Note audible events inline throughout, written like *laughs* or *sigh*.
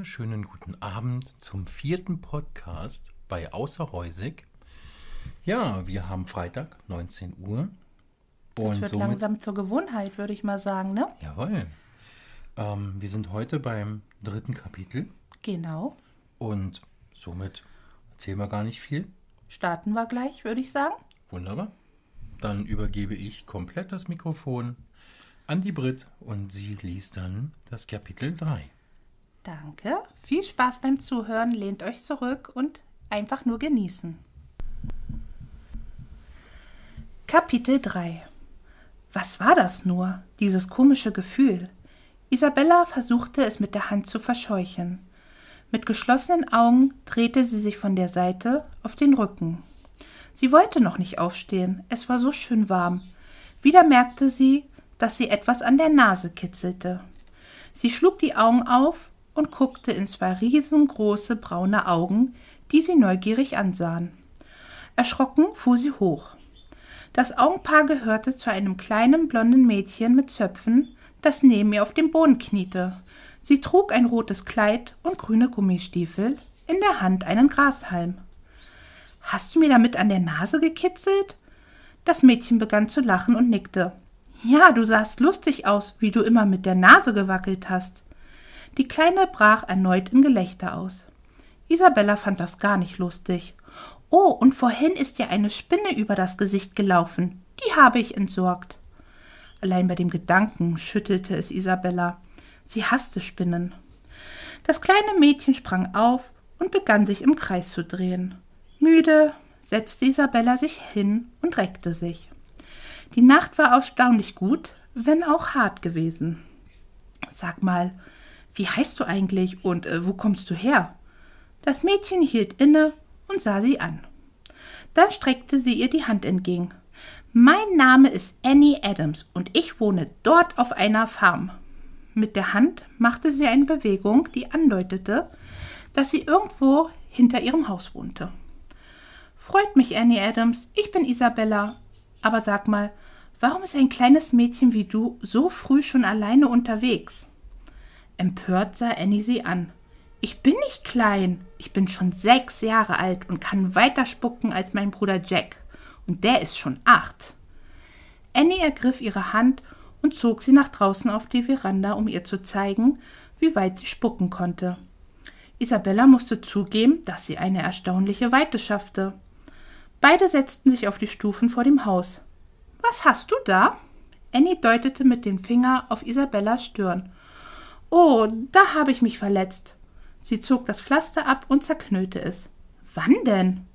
wunderschönen guten Abend zum vierten Podcast bei Außerhäusig. Ja, wir haben Freitag, 19 Uhr. Das wird langsam zur Gewohnheit, würde ich mal sagen, ne? Jawohl. Ähm, wir sind heute beim dritten Kapitel Genau. und somit erzählen wir gar nicht viel. Starten wir gleich, würde ich sagen. Wunderbar. Dann übergebe ich komplett das Mikrofon an die Brit und sie liest dann das Kapitel 3. Danke. Viel Spaß beim Zuhören. Lehnt euch zurück und einfach nur genießen. Kapitel 3 Was war das nur, dieses komische Gefühl? Isabella versuchte es mit der Hand zu verscheuchen. Mit geschlossenen Augen drehte sie sich von der Seite auf den Rücken. Sie wollte noch nicht aufstehen, es war so schön warm. Wieder merkte sie, dass sie etwas an der Nase kitzelte. Sie schlug die Augen auf und guckte in zwei riesengroße braune Augen, die sie neugierig ansahen. Erschrocken fuhr sie hoch. Das Augenpaar gehörte zu einem kleinen blonden Mädchen mit Zöpfen, das neben ihr auf dem Boden kniete. Sie trug ein rotes Kleid und grüne Gummistiefel, in der Hand einen Grashalm. Hast du mir damit an der Nase gekitzelt? Das Mädchen begann zu lachen und nickte. Ja, du sahst lustig aus, wie du immer mit der Nase gewackelt hast. Die Kleine brach erneut in Gelächter aus. Isabella fand das gar nicht lustig. Oh, und vorhin ist dir eine Spinne über das Gesicht gelaufen. Die habe ich entsorgt. Allein bei dem Gedanken schüttelte es Isabella. Sie hasste Spinnen. Das kleine Mädchen sprang auf und begann sich im Kreis zu drehen. Müde setzte Isabella sich hin und reckte sich. Die Nacht war erstaunlich gut, wenn auch hart gewesen. Sag mal, wie heißt du eigentlich und äh, wo kommst du her? Das Mädchen hielt inne und sah sie an. Dann streckte sie ihr die Hand entgegen. Mein Name ist Annie Adams und ich wohne dort auf einer Farm. Mit der Hand machte sie eine Bewegung, die andeutete, dass sie irgendwo hinter ihrem Haus wohnte. Freut mich, Annie Adams, ich bin Isabella. Aber sag mal, warum ist ein kleines Mädchen wie du so früh schon alleine unterwegs? Empört sah Annie sie an. Ich bin nicht klein. Ich bin schon sechs Jahre alt und kann weiter spucken als mein Bruder Jack. Und der ist schon acht. Annie ergriff ihre Hand und zog sie nach draußen auf die Veranda, um ihr zu zeigen, wie weit sie spucken konnte. Isabella musste zugeben, dass sie eine erstaunliche Weite schaffte. Beide setzten sich auf die Stufen vor dem Haus. Was hast du da? Annie deutete mit dem Finger auf Isabellas Stirn. Oh, da habe ich mich verletzt. Sie zog das Pflaster ab und zerknüllte es. Wann denn?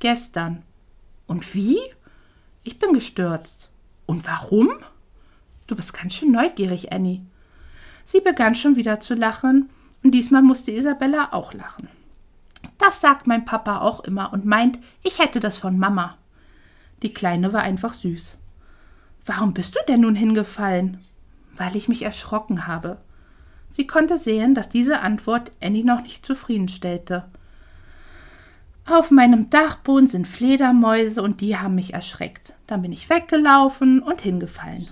Gestern. Und wie? Ich bin gestürzt. Und warum? Du bist ganz schön neugierig, Annie. Sie begann schon wieder zu lachen, und diesmal musste Isabella auch lachen. Das sagt mein Papa auch immer und meint, ich hätte das von Mama. Die Kleine war einfach süß. Warum bist du denn nun hingefallen? Weil ich mich erschrocken habe. Sie konnte sehen, dass diese Antwort Annie noch nicht zufriedenstellte. Auf meinem Dachboden sind Fledermäuse und die haben mich erschreckt. Dann bin ich weggelaufen und hingefallen.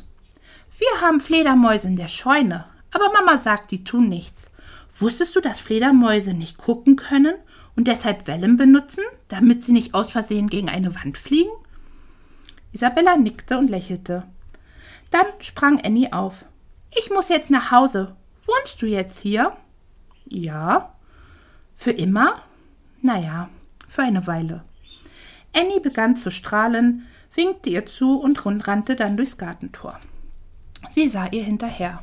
Wir haben Fledermäuse in der Scheune, aber Mama sagt, die tun nichts. Wusstest du, dass Fledermäuse nicht gucken können und deshalb Wellen benutzen, damit sie nicht aus Versehen gegen eine Wand fliegen? Isabella nickte und lächelte. Dann sprang Annie auf. Ich muss jetzt nach Hause. Wohnst du jetzt hier? Ja. Für immer? Naja, für eine Weile. Annie begann zu strahlen, winkte ihr zu und rannte dann durchs Gartentor. Sie sah ihr hinterher.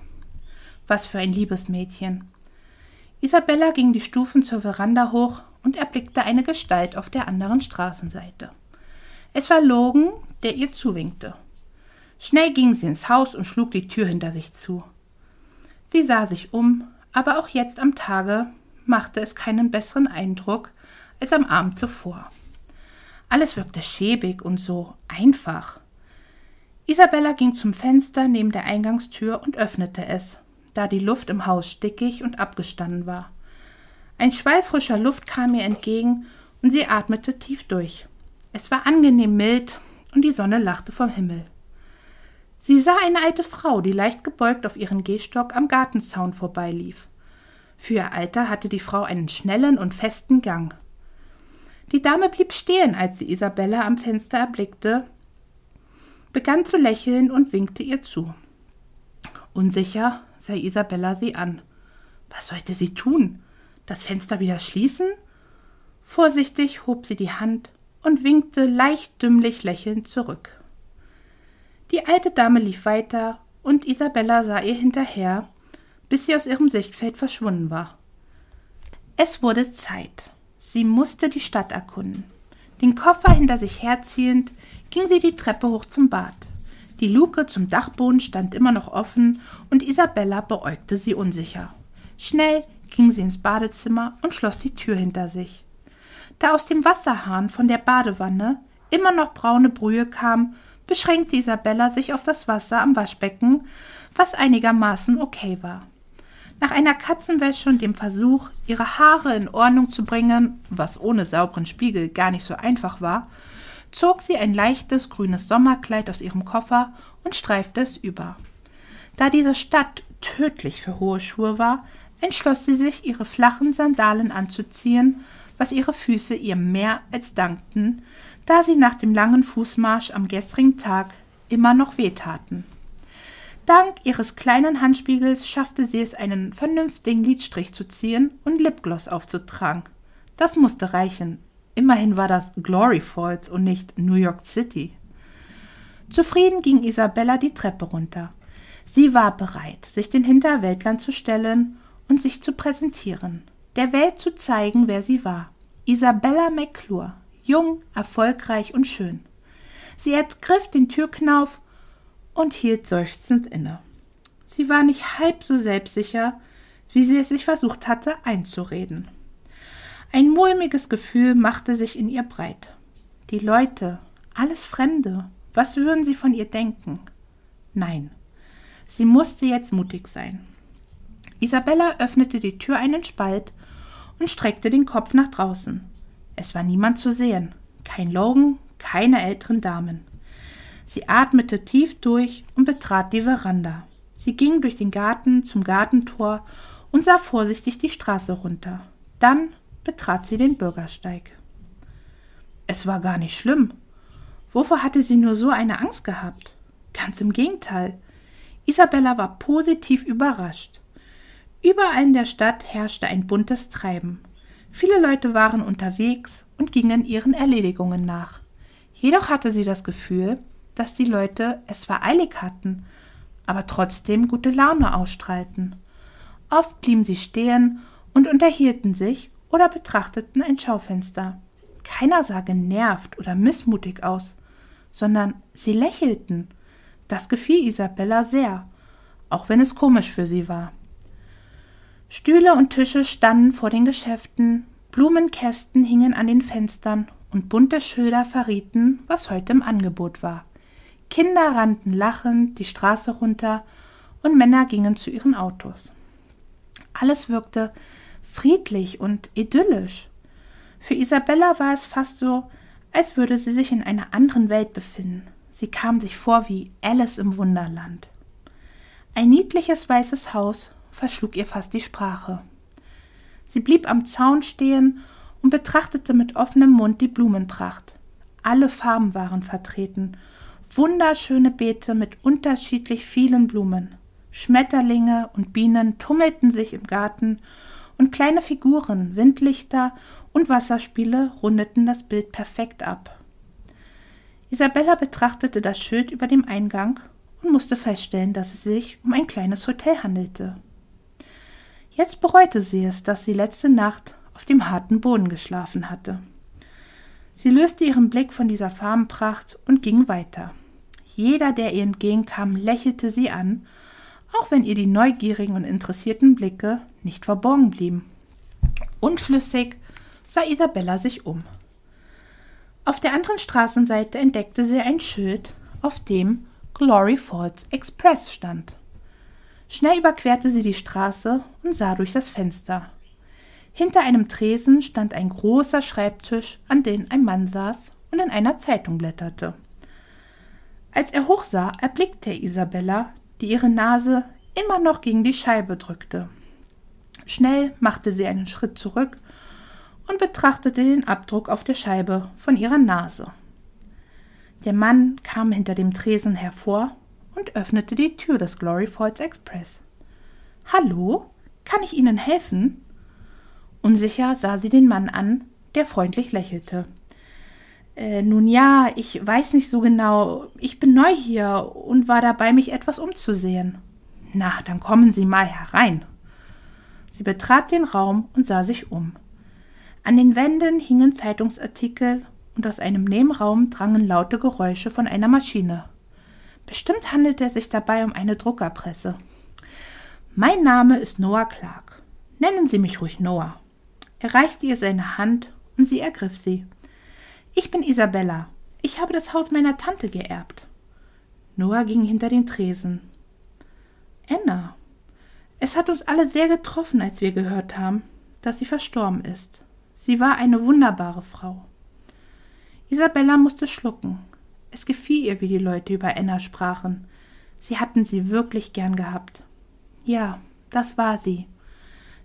Was für ein liebes Mädchen. Isabella ging die Stufen zur Veranda hoch und erblickte eine Gestalt auf der anderen Straßenseite. Es war Logan, der ihr zuwinkte. Schnell ging sie ins Haus und schlug die Tür hinter sich zu. Sie sah sich um, aber auch jetzt am Tage machte es keinen besseren Eindruck als am Abend zuvor. Alles wirkte schäbig und so einfach. Isabella ging zum Fenster neben der Eingangstür und öffnete es, da die Luft im Haus stickig und abgestanden war. Ein Schwall frischer Luft kam ihr entgegen und sie atmete tief durch. Es war angenehm mild und die Sonne lachte vom Himmel. Sie sah eine alte Frau, die leicht gebeugt auf ihren Gehstock am Gartenzaun vorbeilief. Für ihr Alter hatte die Frau einen schnellen und festen Gang. Die Dame blieb stehen, als sie Isabella am Fenster erblickte, begann zu lächeln und winkte ihr zu. Unsicher sah Isabella sie an. Was sollte sie tun? Das Fenster wieder schließen? Vorsichtig hob sie die Hand und winkte leicht dümmlich lächelnd zurück. Die alte Dame lief weiter und Isabella sah ihr hinterher, bis sie aus ihrem Sichtfeld verschwunden war. Es wurde Zeit. Sie musste die Stadt erkunden. Den Koffer hinter sich herziehend, ging sie die Treppe hoch zum Bad. Die Luke zum Dachboden stand immer noch offen und Isabella beäugte sie unsicher. Schnell ging sie ins Badezimmer und schloss die Tür hinter sich. Da aus dem Wasserhahn von der Badewanne immer noch braune Brühe kam, beschränkte Isabella sich auf das Wasser am Waschbecken, was einigermaßen okay war. Nach einer Katzenwäsche und dem Versuch, ihre Haare in Ordnung zu bringen, was ohne sauberen Spiegel gar nicht so einfach war, zog sie ein leichtes grünes Sommerkleid aus ihrem Koffer und streifte es über. Da diese Stadt tödlich für hohe Schuhe war, entschloss sie sich, ihre flachen Sandalen anzuziehen, was ihre Füße ihr mehr als dankten, da sie nach dem langen Fußmarsch am gestrigen Tag immer noch wehtaten. Dank ihres kleinen Handspiegels schaffte sie es, einen vernünftigen Lidstrich zu ziehen und Lipgloss aufzutragen. Das musste reichen. Immerhin war das Glory Falls und nicht New York City. Zufrieden ging Isabella die Treppe runter. Sie war bereit, sich den Hinterwäldlern zu stellen und sich zu präsentieren, der Welt zu zeigen, wer sie war. Isabella McClure, jung, erfolgreich und schön. Sie ergriff den Türknauf und hielt seufzend inne. Sie war nicht halb so selbstsicher, wie sie es sich versucht hatte einzureden. Ein mulmiges Gefühl machte sich in ihr breit. Die Leute, alles Fremde, was würden sie von ihr denken? Nein, sie musste jetzt mutig sein. Isabella öffnete die Tür einen Spalt und streckte den Kopf nach draußen. Es war niemand zu sehen, kein Logan, keine älteren Damen. Sie atmete tief durch und betrat die Veranda. Sie ging durch den Garten zum Gartentor und sah vorsichtig die Straße runter. Dann betrat sie den Bürgersteig. Es war gar nicht schlimm. Wovor hatte sie nur so eine Angst gehabt? Ganz im Gegenteil. Isabella war positiv überrascht. Überall in der Stadt herrschte ein buntes Treiben. Viele Leute waren unterwegs und gingen ihren Erledigungen nach. Jedoch hatte sie das Gefühl, dass die Leute es zwar eilig hatten, aber trotzdem gute Laune ausstrahlten. Oft blieben sie stehen und unterhielten sich oder betrachteten ein Schaufenster. Keiner sah genervt oder missmutig aus, sondern sie lächelten. Das gefiel Isabella sehr, auch wenn es komisch für sie war. Stühle und Tische standen vor den Geschäften, Blumenkästen hingen an den Fenstern und bunte Schilder verrieten, was heute im Angebot war. Kinder rannten lachend die Straße runter und Männer gingen zu ihren Autos. Alles wirkte friedlich und idyllisch. Für Isabella war es fast so, als würde sie sich in einer anderen Welt befinden. Sie kam sich vor wie Alice im Wunderland. Ein niedliches weißes Haus verschlug ihr fast die Sprache. Sie blieb am Zaun stehen und betrachtete mit offenem Mund die Blumenpracht. Alle Farben waren vertreten Wunderschöne Beete mit unterschiedlich vielen Blumen. Schmetterlinge und Bienen tummelten sich im Garten, und kleine Figuren, Windlichter und Wasserspiele rundeten das Bild perfekt ab. Isabella betrachtete das Schild über dem Eingang und musste feststellen, dass es sich um ein kleines Hotel handelte. Jetzt bereute sie es, dass sie letzte Nacht auf dem harten Boden geschlafen hatte. Sie löste ihren Blick von dieser Farbenpracht und ging weiter. Jeder, der ihr entgegenkam, lächelte sie an, auch wenn ihr die neugierigen und interessierten Blicke nicht verborgen blieben. Unschlüssig sah Isabella sich um. Auf der anderen Straßenseite entdeckte sie ein Schild, auf dem Glory Falls Express stand. Schnell überquerte sie die Straße und sah durch das Fenster. Hinter einem Tresen stand ein großer Schreibtisch, an dem ein Mann saß und in einer Zeitung blätterte. Als er hochsah, erblickte er Isabella, die ihre Nase immer noch gegen die Scheibe drückte. Schnell machte sie einen Schritt zurück und betrachtete den Abdruck auf der Scheibe von ihrer Nase. Der Mann kam hinter dem Tresen hervor und öffnete die Tür des Glory Falls Express. Hallo, kann ich Ihnen helfen? Unsicher sah sie den Mann an, der freundlich lächelte. Äh, nun ja, ich weiß nicht so genau. Ich bin neu hier und war dabei, mich etwas umzusehen. Na, dann kommen Sie mal herein. Sie betrat den Raum und sah sich um. An den Wänden hingen Zeitungsartikel und aus einem Nebenraum drangen laute Geräusche von einer Maschine. Bestimmt handelte es sich dabei um eine Druckerpresse. Mein Name ist Noah Clark. Nennen Sie mich ruhig Noah. Er reichte ihr seine Hand und sie ergriff sie. Ich bin Isabella. Ich habe das Haus meiner Tante geerbt. Noah ging hinter den Tresen. Anna. Es hat uns alle sehr getroffen, als wir gehört haben, dass sie verstorben ist. Sie war eine wunderbare Frau. Isabella musste schlucken. Es gefiel ihr, wie die Leute über Anna sprachen. Sie hatten sie wirklich gern gehabt. Ja, das war sie.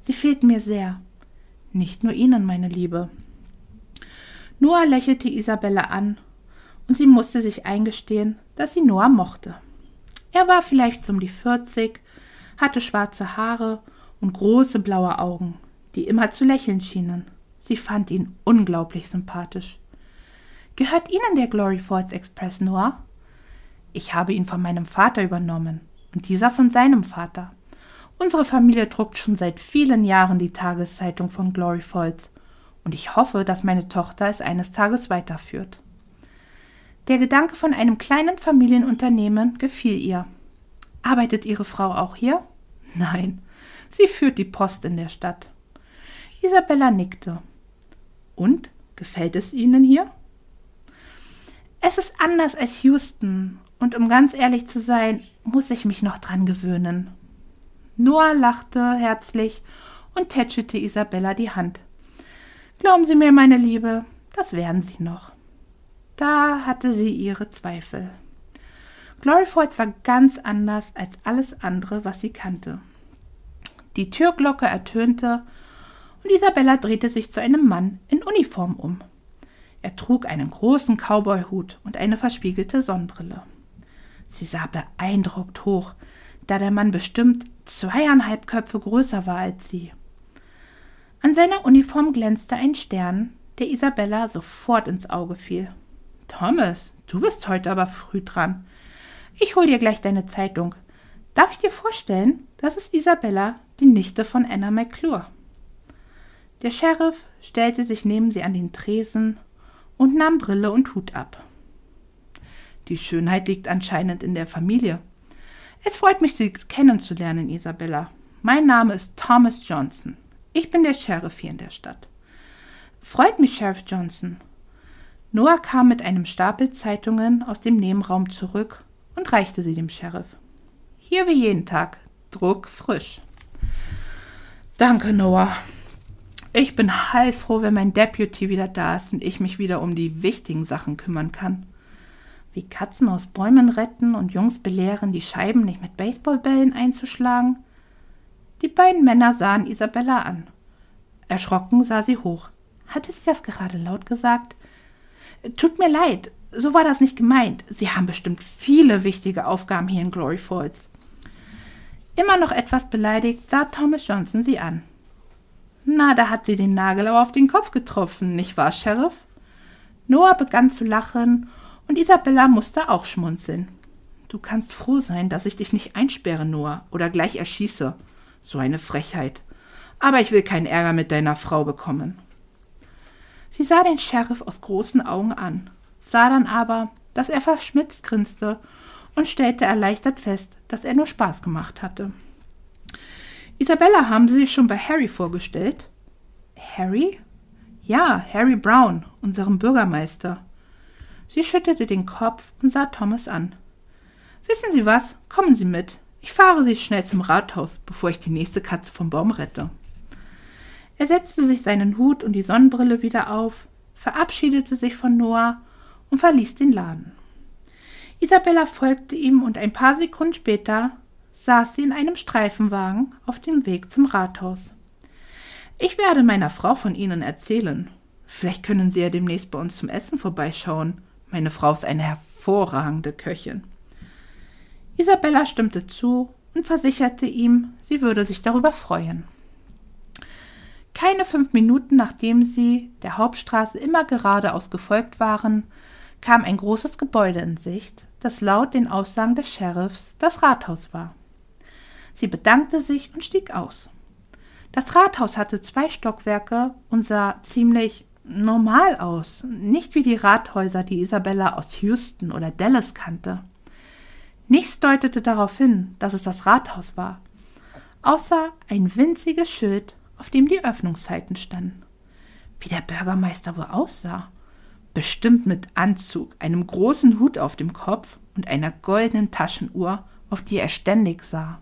Sie fehlt mir sehr. Nicht nur Ihnen, meine Liebe. Noah lächelte Isabella an, und sie musste sich eingestehen, dass sie Noah mochte. Er war vielleicht um die vierzig, hatte schwarze Haare und große blaue Augen, die immer zu lächeln schienen. Sie fand ihn unglaublich sympathisch. Gehört Ihnen der Glory Falls Express, Noah? Ich habe ihn von meinem Vater übernommen und dieser von seinem Vater. Unsere Familie druckt schon seit vielen Jahren die Tageszeitung von Glory Falls und ich hoffe, dass meine Tochter es eines Tages weiterführt. Der Gedanke von einem kleinen Familienunternehmen gefiel ihr. Arbeitet Ihre Frau auch hier? Nein, sie führt die Post in der Stadt. Isabella nickte. Und? Gefällt es Ihnen hier? Es ist anders als Houston, und um ganz ehrlich zu sein, muss ich mich noch dran gewöhnen. Noah lachte herzlich und tätschelte Isabella die Hand. Glauben Sie mir, meine Liebe, das werden Sie noch. Da hatte sie ihre Zweifel. Glory Falls war ganz anders als alles andere, was sie kannte. Die Türglocke ertönte und Isabella drehte sich zu einem Mann in Uniform um. Er trug einen großen Cowboyhut und eine verspiegelte Sonnenbrille. Sie sah beeindruckt hoch, da der Mann bestimmt zweieinhalb Köpfe größer war als sie. An seiner Uniform glänzte ein Stern, der Isabella sofort ins Auge fiel. Thomas, du bist heute aber früh dran. Ich hol dir gleich deine Zeitung. Darf ich dir vorstellen, das ist Isabella, die Nichte von Anna McClure. Der Sheriff stellte sich neben sie an den Tresen und nahm Brille und Hut ab. Die Schönheit liegt anscheinend in der Familie. Es freut mich, Sie kennenzulernen, Isabella. Mein Name ist Thomas Johnson. Ich bin der Sheriff hier in der Stadt. Freut mich, Sheriff Johnson. Noah kam mit einem Stapel Zeitungen aus dem Nebenraum zurück und reichte sie dem Sheriff. Hier wie jeden Tag, Druck frisch. Danke, Noah. Ich bin heilfroh, wenn mein Deputy wieder da ist und ich mich wieder um die wichtigen Sachen kümmern kann. Wie Katzen aus Bäumen retten und Jungs belehren, die Scheiben nicht mit Baseballbällen einzuschlagen. Die beiden Männer sahen Isabella an. Erschrocken sah sie hoch. Hatte sie das gerade laut gesagt? Tut mir leid, so war das nicht gemeint. Sie haben bestimmt viele wichtige Aufgaben hier in Glory Falls. Immer noch etwas beleidigt sah Thomas Johnson sie an. Na, da hat sie den Nagel auf den Kopf getroffen, nicht wahr, Sheriff? Noah begann zu lachen und Isabella musste auch schmunzeln. Du kannst froh sein, dass ich dich nicht einsperre, Noah, oder gleich erschieße. So eine Frechheit. Aber ich will keinen Ärger mit deiner Frau bekommen. Sie sah den Sheriff aus großen Augen an, sah dann aber, dass er verschmitzt grinste und stellte erleichtert fest, dass er nur Spaß gemacht hatte. Isabella haben Sie sich schon bei Harry vorgestellt? Harry? Ja, Harry Brown, unserem Bürgermeister. Sie schüttelte den Kopf und sah Thomas an. Wissen Sie was? Kommen Sie mit. Ich fahre Sie schnell zum Rathaus, bevor ich die nächste Katze vom Baum rette. Er setzte sich seinen Hut und die Sonnenbrille wieder auf, verabschiedete sich von Noah und verließ den Laden. Isabella folgte ihm und ein paar Sekunden später saß sie in einem Streifenwagen auf dem Weg zum Rathaus. Ich werde meiner Frau von Ihnen erzählen. Vielleicht können Sie ja demnächst bei uns zum Essen vorbeischauen. Meine Frau ist eine hervorragende Köchin. Isabella stimmte zu und versicherte ihm, sie würde sich darüber freuen. Keine fünf Minuten nachdem sie der Hauptstraße immer geradeaus gefolgt waren, kam ein großes Gebäude in Sicht, das laut den Aussagen des Sheriffs das Rathaus war. Sie bedankte sich und stieg aus. Das Rathaus hatte zwei Stockwerke und sah ziemlich normal aus, nicht wie die Rathäuser, die Isabella aus Houston oder Dallas kannte. Nichts deutete darauf hin, dass es das Rathaus war, außer ein winziges Schild, auf dem die Öffnungszeiten standen. Wie der Bürgermeister wohl aussah. Bestimmt mit Anzug, einem großen Hut auf dem Kopf und einer goldenen Taschenuhr, auf die er ständig sah.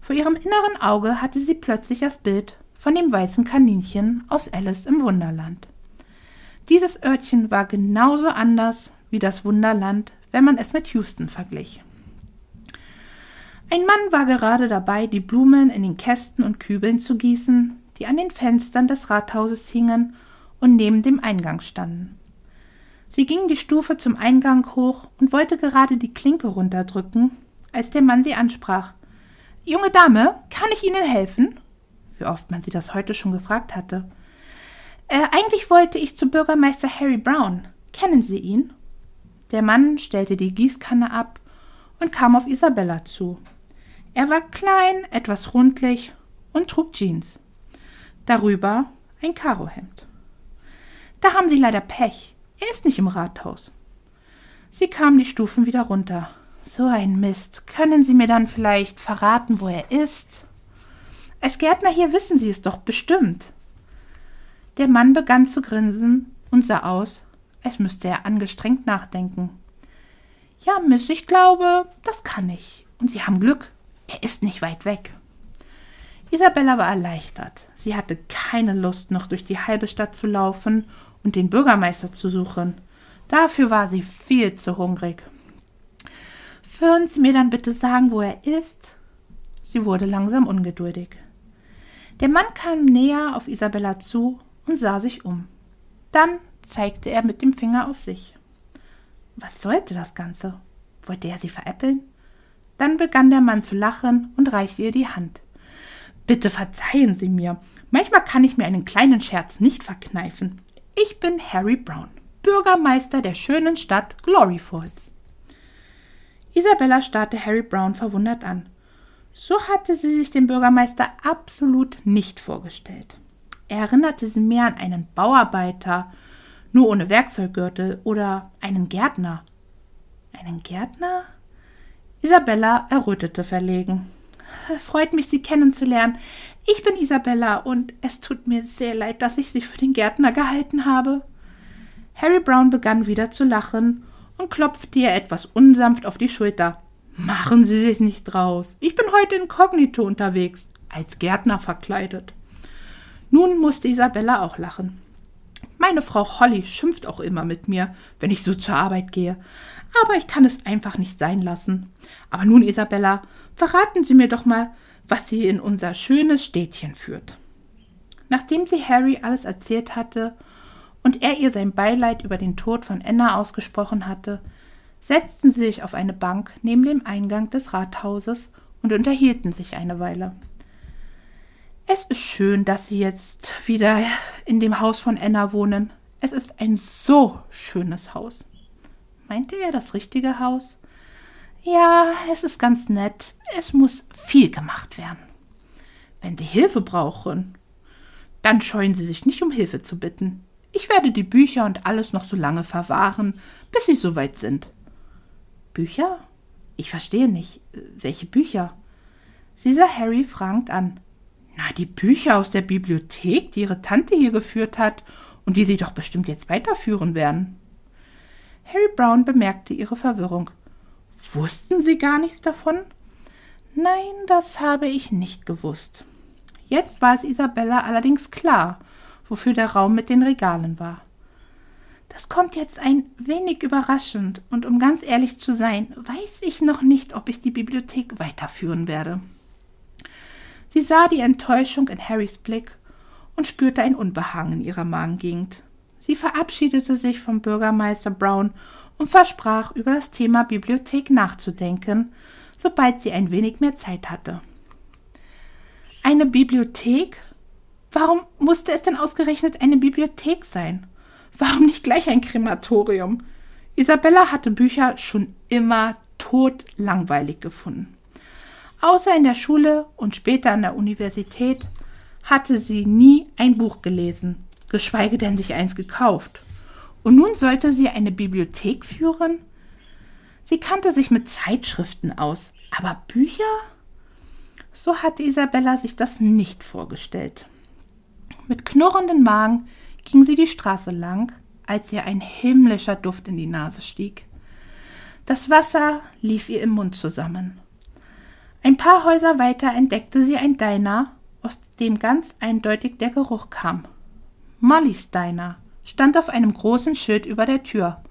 Vor ihrem inneren Auge hatte sie plötzlich das Bild von dem weißen Kaninchen aus Alice im Wunderland. Dieses Örtchen war genauso anders wie das Wunderland, wenn man es mit Houston verglich. Ein Mann war gerade dabei, die Blumen in den Kästen und Kübeln zu gießen, die an den Fenstern des Rathauses hingen und neben dem Eingang standen. Sie ging die Stufe zum Eingang hoch und wollte gerade die Klinke runterdrücken, als der Mann sie ansprach. Junge Dame, kann ich Ihnen helfen? Wie oft man sie das heute schon gefragt hatte. Äh, eigentlich wollte ich zu Bürgermeister Harry Brown. Kennen Sie ihn? Der Mann stellte die Gießkanne ab und kam auf Isabella zu. Er war klein, etwas rundlich und trug Jeans. Darüber ein Karohemd. Da haben Sie leider Pech. Er ist nicht im Rathaus. Sie kam die Stufen wieder runter. So ein Mist. Können Sie mir dann vielleicht verraten, wo er ist? Als Gärtner hier wissen Sie es doch bestimmt. Der Mann begann zu grinsen und sah aus, als müsste er angestrengt nachdenken. Ja, Miss, ich glaube, das kann ich. Und Sie haben Glück. Er ist nicht weit weg. Isabella war erleichtert. Sie hatte keine Lust, noch durch die halbe Stadt zu laufen und den Bürgermeister zu suchen. Dafür war sie viel zu hungrig. Würden Sie mir dann bitte sagen, wo er ist? Sie wurde langsam ungeduldig. Der Mann kam näher auf Isabella zu und sah sich um. Dann zeigte er mit dem Finger auf sich. Was sollte das Ganze? Wollte er sie veräppeln? Dann begann der Mann zu lachen und reichte ihr die Hand. Bitte verzeihen Sie mir. Manchmal kann ich mir einen kleinen Scherz nicht verkneifen. Ich bin Harry Brown, Bürgermeister der schönen Stadt Glory Falls. Isabella starrte Harry Brown verwundert an. So hatte sie sich den Bürgermeister absolut nicht vorgestellt. Er erinnerte sie mehr an einen Bauarbeiter, nur ohne Werkzeuggürtel oder einen Gärtner. Einen Gärtner? Isabella errötete verlegen. Freut mich, Sie kennenzulernen. Ich bin Isabella und es tut mir sehr leid, dass ich Sie für den Gärtner gehalten habe. Harry Brown begann wieder zu lachen und klopfte ihr etwas unsanft auf die Schulter. Machen Sie sich nicht draus. Ich bin heute inkognito unterwegs, als Gärtner verkleidet. Nun musste Isabella auch lachen. Meine Frau Holly schimpft auch immer mit mir, wenn ich so zur Arbeit gehe. Aber ich kann es einfach nicht sein lassen. Aber nun, Isabella, verraten Sie mir doch mal, was Sie in unser schönes Städtchen führt. Nachdem sie Harry alles erzählt hatte und er ihr sein Beileid über den Tod von Anna ausgesprochen hatte, setzten sie sich auf eine Bank neben dem Eingang des Rathauses und unterhielten sich eine Weile. Es ist schön, dass Sie jetzt wieder in dem Haus von Anna wohnen. Es ist ein so schönes Haus. Meinte er das richtige Haus? Ja, es ist ganz nett. Es muss viel gemacht werden. Wenn Sie Hilfe brauchen, dann scheuen Sie sich nicht um Hilfe zu bitten. Ich werde die Bücher und alles noch so lange verwahren, bis sie soweit sind. Bücher? Ich verstehe nicht. Welche Bücher? Sie sah Harry fragend an. Na, die Bücher aus der Bibliothek, die ihre Tante hier geführt hat und die sie doch bestimmt jetzt weiterführen werden. Harry Brown bemerkte ihre Verwirrung. Wussten Sie gar nichts davon? Nein, das habe ich nicht gewusst. Jetzt war es Isabella allerdings klar, wofür der Raum mit den Regalen war. Das kommt jetzt ein wenig überraschend, und um ganz ehrlich zu sein, weiß ich noch nicht, ob ich die Bibliothek weiterführen werde. Sie sah die Enttäuschung in Harrys Blick und spürte ein Unbehagen in ihrer Magengegend. Sie verabschiedete sich vom Bürgermeister Brown und versprach, über das Thema Bibliothek nachzudenken, sobald sie ein wenig mehr Zeit hatte. Eine Bibliothek? Warum musste es denn ausgerechnet eine Bibliothek sein? Warum nicht gleich ein Krematorium? Isabella hatte Bücher schon immer totlangweilig gefunden. Außer in der Schule und später an der Universität hatte sie nie ein Buch gelesen, geschweige denn sich eins gekauft. Und nun sollte sie eine Bibliothek führen? Sie kannte sich mit Zeitschriften aus, aber Bücher? So hatte Isabella sich das nicht vorgestellt. Mit knurrendem Magen ging sie die Straße lang, als ihr ein himmlischer Duft in die Nase stieg. Das Wasser lief ihr im Mund zusammen. Ein paar Häuser weiter entdeckte sie ein Diner, aus dem ganz eindeutig der Geruch kam. Mollys Diner stand auf einem großen Schild über der Tür.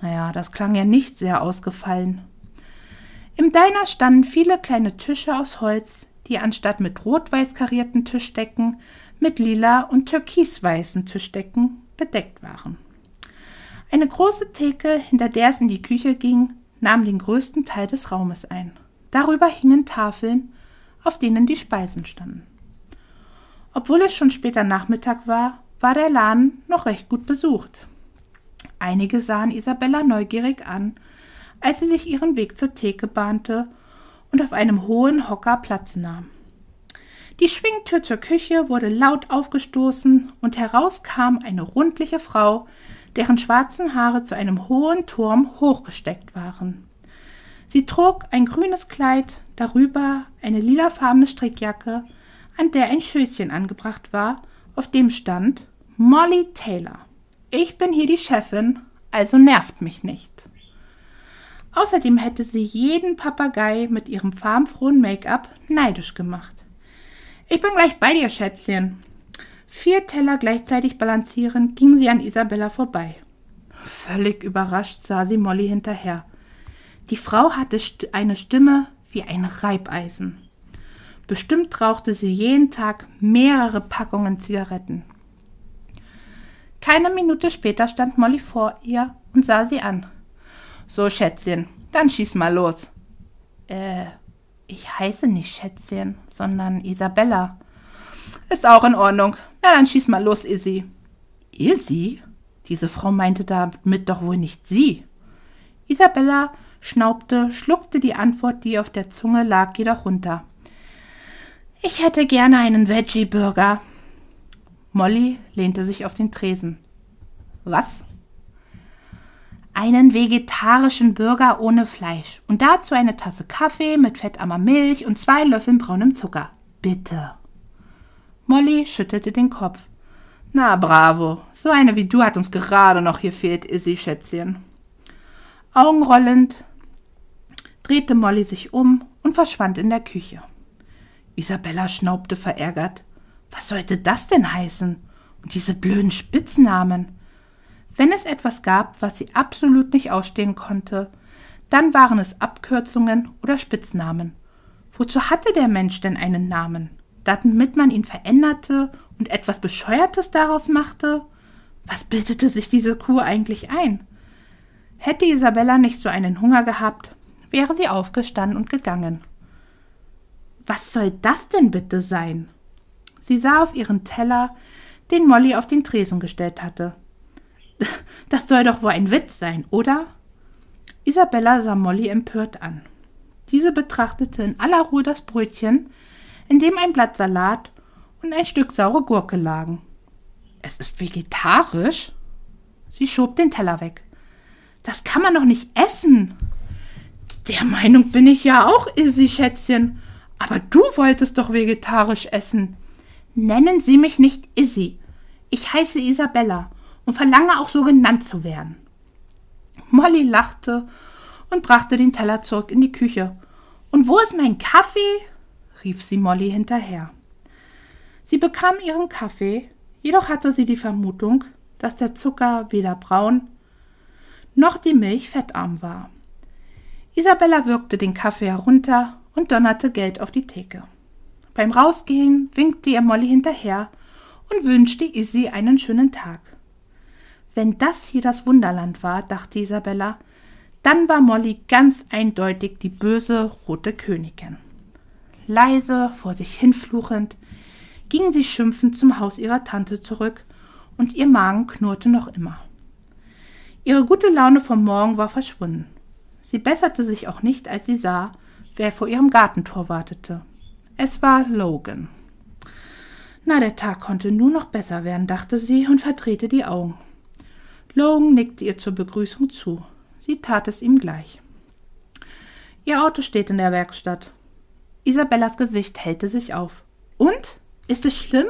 Naja, das klang ja nicht sehr ausgefallen. Im Diner standen viele kleine Tische aus Holz, die anstatt mit rot-weiß karierten Tischdecken mit lila und türkisweißen Tischdecken bedeckt waren. Eine große Theke, hinter der es in die Küche ging, nahm den größten Teil des Raumes ein. Darüber hingen Tafeln, auf denen die Speisen standen. Obwohl es schon später Nachmittag war, war der Laden noch recht gut besucht. Einige sahen Isabella neugierig an, als sie sich ihren Weg zur Theke bahnte und auf einem hohen Hocker Platz nahm. Die Schwingtür zur Küche wurde laut aufgestoßen und heraus kam eine rundliche Frau, deren schwarzen Haare zu einem hohen Turm hochgesteckt waren. Sie trug ein grünes Kleid, darüber eine lilafarbene Strickjacke, an der ein Schildchen angebracht war, auf dem stand Molly Taylor. Ich bin hier die Chefin, also nervt mich nicht. Außerdem hätte sie jeden Papagei mit ihrem farbenfrohen Make-up neidisch gemacht. Ich bin gleich bei dir, Schätzchen. Vier Teller gleichzeitig balancierend ging sie an Isabella vorbei. Völlig überrascht sah sie Molly hinterher. Die Frau hatte eine Stimme wie ein Reibeisen. Bestimmt rauchte sie jeden Tag mehrere Packungen Zigaretten. Keine Minute später stand Molly vor ihr und sah sie an. So, Schätzchen, dann schieß mal los. Äh, ich heiße nicht Schätzchen, sondern Isabella. Ist auch in Ordnung. Na, dann schieß mal los, Izzy. Izzy? Diese Frau meinte damit doch wohl nicht sie. Isabella schnaubte, schluckte die Antwort, die auf der Zunge lag, jedoch runter. Ich hätte gerne einen Veggie-Burger. Molly lehnte sich auf den Tresen. Was? Einen vegetarischen Burger ohne Fleisch und dazu eine Tasse Kaffee mit fettarmer Milch und zwei Löffeln braunem Zucker. Bitte. Molly schüttelte den Kopf. Na bravo, so eine wie du hat uns gerade noch hier fehlt, Izzy Schätzchen. Augenrollend drehte Molly sich um und verschwand in der Küche. Isabella schnaubte verärgert. Was sollte das denn heißen? Und diese blöden Spitznamen. Wenn es etwas gab, was sie absolut nicht ausstehen konnte, dann waren es Abkürzungen oder Spitznamen. Wozu hatte der Mensch denn einen Namen? Damit man ihn veränderte und etwas Bescheuertes daraus machte? Was bildete sich diese Kuh eigentlich ein? Hätte Isabella nicht so einen Hunger gehabt, wäre sie aufgestanden und gegangen. Was soll das denn bitte sein? Sie sah auf ihren Teller, den Molly auf den Tresen gestellt hatte. Das soll doch wohl ein Witz sein, oder? Isabella sah Molly empört an. Diese betrachtete in aller Ruhe das Brötchen, in dem ein Blatt Salat und ein Stück saure Gurke lagen. Es ist vegetarisch? Sie schob den Teller weg. Das kann man doch nicht essen. Der Meinung bin ich ja auch, Izzy, Schätzchen. Aber du wolltest doch vegetarisch essen. Nennen Sie mich nicht Izzy. Ich heiße Isabella und verlange auch so genannt zu werden. Molly lachte und brachte den Teller zurück in die Küche. Und wo ist mein Kaffee? rief sie Molly hinterher. Sie bekam ihren Kaffee, jedoch hatte sie die Vermutung, dass der Zucker weder braun noch die Milch fettarm war. Isabella würgte den Kaffee herunter und donnerte Geld auf die Theke. Beim Rausgehen winkte ihr Molly hinterher und wünschte Izzy einen schönen Tag. Wenn das hier das Wunderland war, dachte Isabella, dann war Molly ganz eindeutig die böse rote Königin. Leise, vor sich hinfluchend, ging sie schimpfend zum Haus ihrer Tante zurück, und ihr Magen knurrte noch immer. Ihre gute Laune vom Morgen war verschwunden. Sie besserte sich auch nicht, als sie sah, wer vor ihrem Gartentor wartete. Es war Logan. Na, der Tag konnte nur noch besser werden, dachte sie und verdrehte die Augen. Logan nickte ihr zur Begrüßung zu. Sie tat es ihm gleich. Ihr Auto steht in der Werkstatt. Isabellas Gesicht hellte sich auf. Und? Ist es schlimm?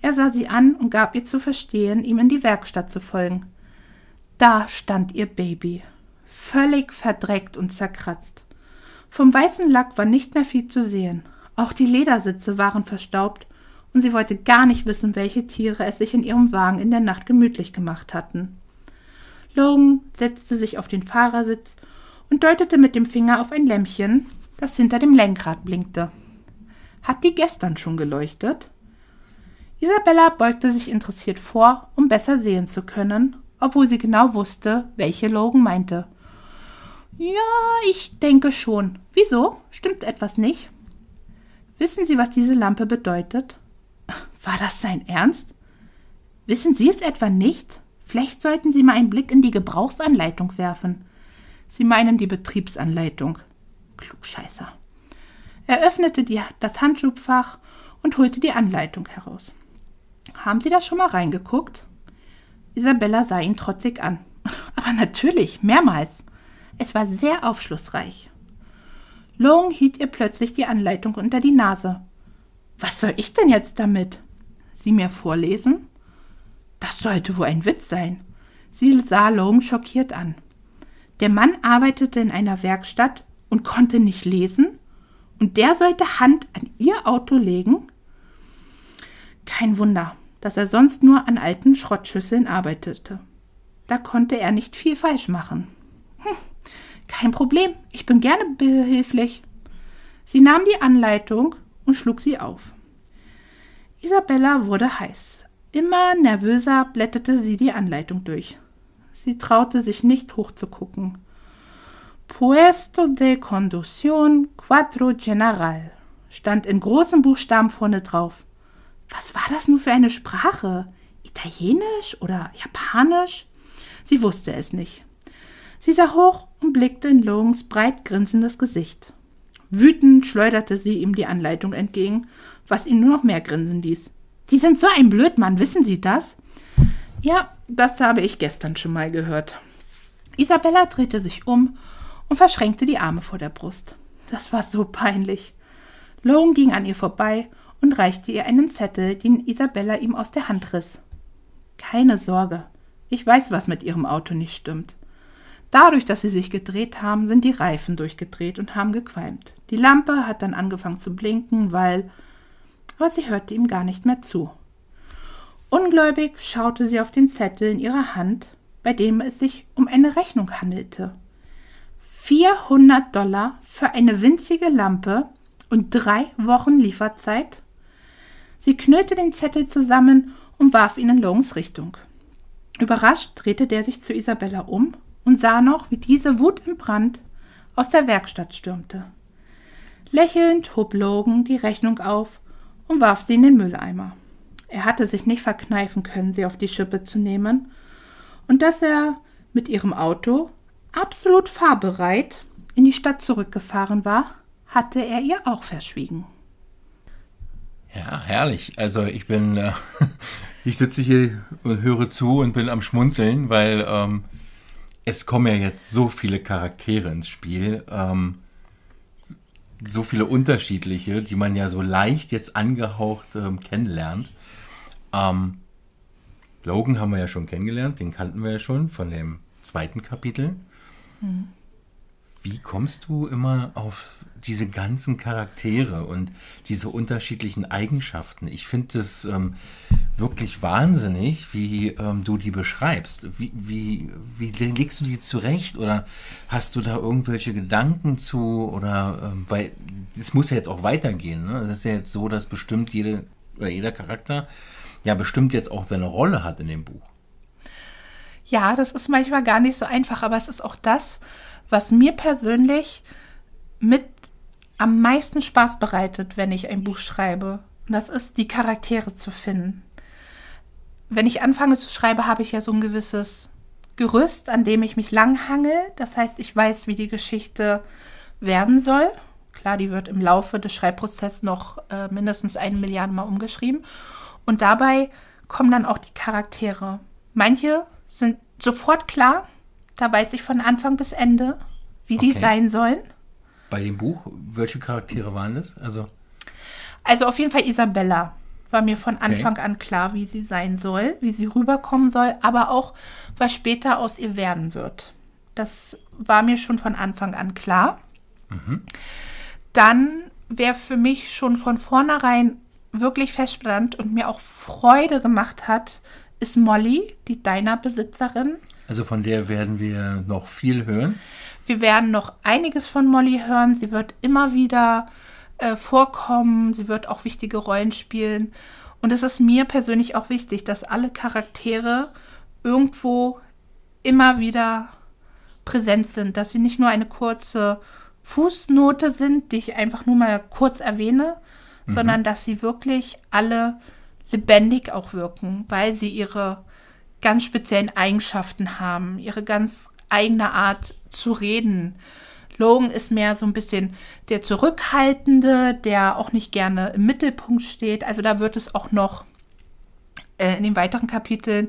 Er sah sie an und gab ihr zu verstehen, ihm in die Werkstatt zu folgen. Da stand ihr Baby, völlig verdreckt und zerkratzt. Vom weißen Lack war nicht mehr viel zu sehen. Auch die Ledersitze waren verstaubt und sie wollte gar nicht wissen, welche Tiere es sich in ihrem Wagen in der Nacht gemütlich gemacht hatten. Logan setzte sich auf den Fahrersitz und deutete mit dem Finger auf ein Lämpchen, das hinter dem Lenkrad blinkte. Hat die gestern schon geleuchtet? Isabella beugte sich interessiert vor, um besser sehen zu können, obwohl sie genau wusste, welche Logan meinte. Ja, ich denke schon. Wieso? Stimmt etwas nicht? Wissen Sie, was diese Lampe bedeutet? War das sein Ernst? Wissen Sie es etwa nicht? Vielleicht sollten Sie mal einen Blick in die Gebrauchsanleitung werfen. Sie meinen die Betriebsanleitung. Klugscheißer. Er öffnete die, das Handschuhfach und holte die Anleitung heraus. Haben Sie da schon mal reingeguckt? Isabella sah ihn trotzig an. *laughs* Aber natürlich, mehrmals. Es war sehr aufschlussreich. Long hielt ihr plötzlich die Anleitung unter die Nase. Was soll ich denn jetzt damit? Sie mir vorlesen? Das sollte wohl ein Witz sein. Sie sah Long schockiert an. Der Mann arbeitete in einer Werkstatt und konnte nicht lesen? Und der sollte Hand an ihr Auto legen? Kein Wunder, dass er sonst nur an alten Schrottschüsseln arbeitete. Da konnte er nicht viel falsch machen. Hm, kein Problem, ich bin gerne behilflich. Sie nahm die Anleitung und schlug sie auf. Isabella wurde heiß. Immer nervöser blätterte sie die Anleitung durch. Sie traute sich nicht hochzugucken. Puesto de conducción cuatro general stand in großen Buchstaben vorne drauf. Was war das nun für eine Sprache? Italienisch oder Japanisch? Sie wusste es nicht. Sie sah hoch und blickte in Longs breit grinsendes Gesicht. Wütend schleuderte sie ihm die Anleitung entgegen, was ihn nur noch mehr grinsen ließ. Sie sind so ein Blödmann, wissen Sie das? Ja, das habe ich gestern schon mal gehört. Isabella drehte sich um und verschränkte die Arme vor der Brust. Das war so peinlich. Logan ging an ihr vorbei und reichte ihr einen Zettel, den Isabella ihm aus der Hand riss. Keine Sorge, ich weiß, was mit Ihrem Auto nicht stimmt. Dadurch, dass Sie sich gedreht haben, sind die Reifen durchgedreht und haben gequalmt. Die Lampe hat dann angefangen zu blinken, weil. Aber sie hörte ihm gar nicht mehr zu. Ungläubig schaute sie auf den Zettel in ihrer Hand, bei dem es sich um eine Rechnung handelte. 400 Dollar für eine winzige Lampe und drei Wochen Lieferzeit? Sie knüllte den Zettel zusammen und warf ihn in Longs Richtung. Überrascht drehte der sich zu Isabella um und sah noch, wie diese Wut im Brand aus der Werkstatt stürmte. Lächelnd hob Logan die Rechnung auf und warf sie in den Mülleimer. Er hatte sich nicht verkneifen können, sie auf die Schippe zu nehmen, und dass er mit ihrem Auto absolut fahrbereit in die Stadt zurückgefahren war, hatte er ihr auch verschwiegen. Ja, herrlich. Also ich bin, äh, *laughs* ich sitze hier und höre zu und bin am Schmunzeln, weil ähm, es kommen ja jetzt so viele Charaktere ins Spiel, ähm, so viele unterschiedliche, die man ja so leicht jetzt angehaucht ähm, kennenlernt. Ähm, Logan haben wir ja schon kennengelernt, den kannten wir ja schon von dem zweiten Kapitel. Mhm wie kommst du immer auf diese ganzen Charaktere und diese unterschiedlichen Eigenschaften? Ich finde das ähm, wirklich wahnsinnig, wie ähm, du die beschreibst. Wie, wie, wie legst du die zurecht oder hast du da irgendwelche Gedanken zu? Oder ähm, weil es muss ja jetzt auch weitergehen. Ne? Es ist ja jetzt so, dass bestimmt jede oder jeder Charakter ja bestimmt jetzt auch seine Rolle hat in dem Buch. Ja, das ist manchmal gar nicht so einfach, aber es ist auch das, was mir persönlich mit am meisten Spaß bereitet, wenn ich ein Buch schreibe. Und das ist, die Charaktere zu finden. Wenn ich anfange zu schreiben, habe ich ja so ein gewisses Gerüst, an dem ich mich langhangel. Das heißt, ich weiß, wie die Geschichte werden soll. Klar, die wird im Laufe des Schreibprozesses noch äh, mindestens eine Milliarde Mal umgeschrieben. Und dabei kommen dann auch die Charaktere. Manche sind sofort klar. Da weiß ich von Anfang bis Ende, wie die sein sollen. Bei dem Buch, welche Charaktere waren das? Also, also auf jeden Fall Isabella war mir von Anfang okay. an klar, wie sie sein soll, wie sie rüberkommen soll, aber auch, was später aus ihr werden wird. Das war mir schon von Anfang an klar. Mhm. Dann wäre für mich schon von vornherein wirklich feststand und mir auch Freude gemacht hat, ist Molly, die deiner Besitzerin. Also von der werden wir noch viel hören. Wir werden noch einiges von Molly hören. Sie wird immer wieder äh, vorkommen. Sie wird auch wichtige Rollen spielen. Und es ist mir persönlich auch wichtig, dass alle Charaktere irgendwo immer wieder präsent sind, dass sie nicht nur eine kurze Fußnote sind, die ich einfach nur mal kurz erwähne, mhm. sondern dass sie wirklich alle lebendig auch wirken, weil sie ihre ganz speziellen Eigenschaften haben, ihre ganz eigene Art zu reden. Logan ist mehr so ein bisschen der Zurückhaltende, der auch nicht gerne im Mittelpunkt steht. Also da wird es auch noch äh, in den weiteren Kapiteln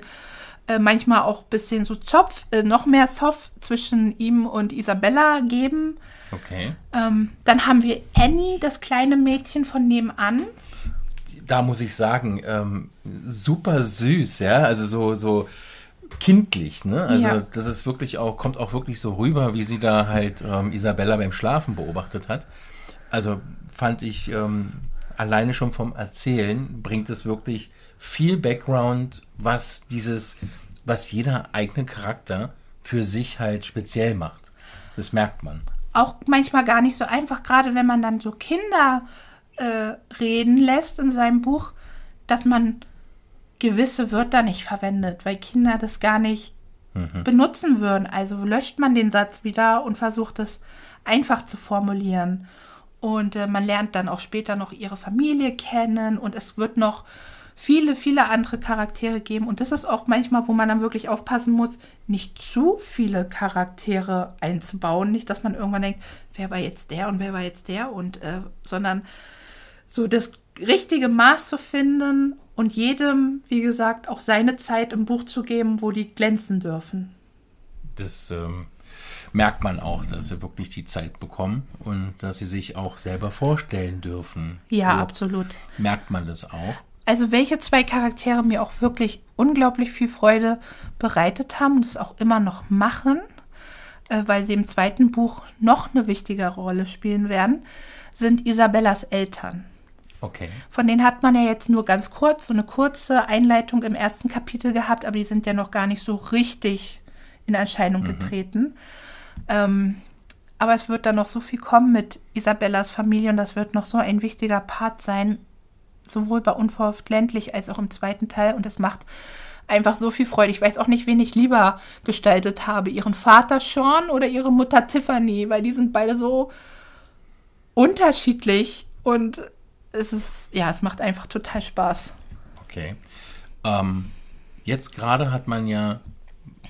äh, manchmal auch ein bisschen so Zopf, äh, noch mehr Zoff zwischen ihm und Isabella geben. Okay. Ähm, dann haben wir Annie, das kleine Mädchen von nebenan da muss ich sagen, ähm, super süß, ja, also so, so kindlich, ne? Also ja. das ist wirklich auch, kommt auch wirklich so rüber, wie sie da halt ähm, Isabella beim Schlafen beobachtet hat. Also fand ich ähm, alleine schon vom Erzählen bringt es wirklich viel Background, was dieses, was jeder eigene Charakter für sich halt speziell macht. Das merkt man. Auch manchmal gar nicht so einfach, gerade wenn man dann so Kinder äh, reden lässt in seinem Buch, dass man gewisse Wörter nicht verwendet, weil Kinder das gar nicht mhm. benutzen würden. Also löscht man den Satz wieder und versucht es einfach zu formulieren. Und äh, man lernt dann auch später noch ihre Familie kennen und es wird noch viele, viele andere Charaktere geben. Und das ist auch manchmal, wo man dann wirklich aufpassen muss, nicht zu viele Charaktere einzubauen. Nicht, dass man irgendwann denkt, wer war jetzt der und wer war jetzt der und äh, sondern so das richtige Maß zu finden und jedem, wie gesagt, auch seine Zeit im Buch zu geben, wo die glänzen dürfen. Das ähm, merkt man auch, dass sie wirklich die Zeit bekommen und dass sie sich auch selber vorstellen dürfen. Ja, so absolut. Merkt man das auch. Also welche zwei Charaktere mir auch wirklich unglaublich viel Freude bereitet haben und es auch immer noch machen, äh, weil sie im zweiten Buch noch eine wichtige Rolle spielen werden, sind Isabellas Eltern. Okay. Von denen hat man ja jetzt nur ganz kurz, so eine kurze Einleitung im ersten Kapitel gehabt, aber die sind ja noch gar nicht so richtig in Erscheinung mhm. getreten. Ähm, aber es wird dann noch so viel kommen mit Isabellas Familie und das wird noch so ein wichtiger Part sein, sowohl bei Unverhofft ländlich als auch im zweiten Teil. Und es macht einfach so viel Freude. Ich weiß auch nicht, wen ich lieber gestaltet habe. Ihren Vater Sean oder ihre Mutter Tiffany, weil die sind beide so unterschiedlich und es ist, ja, es macht einfach total Spaß. Okay. Ähm, jetzt gerade hat man ja,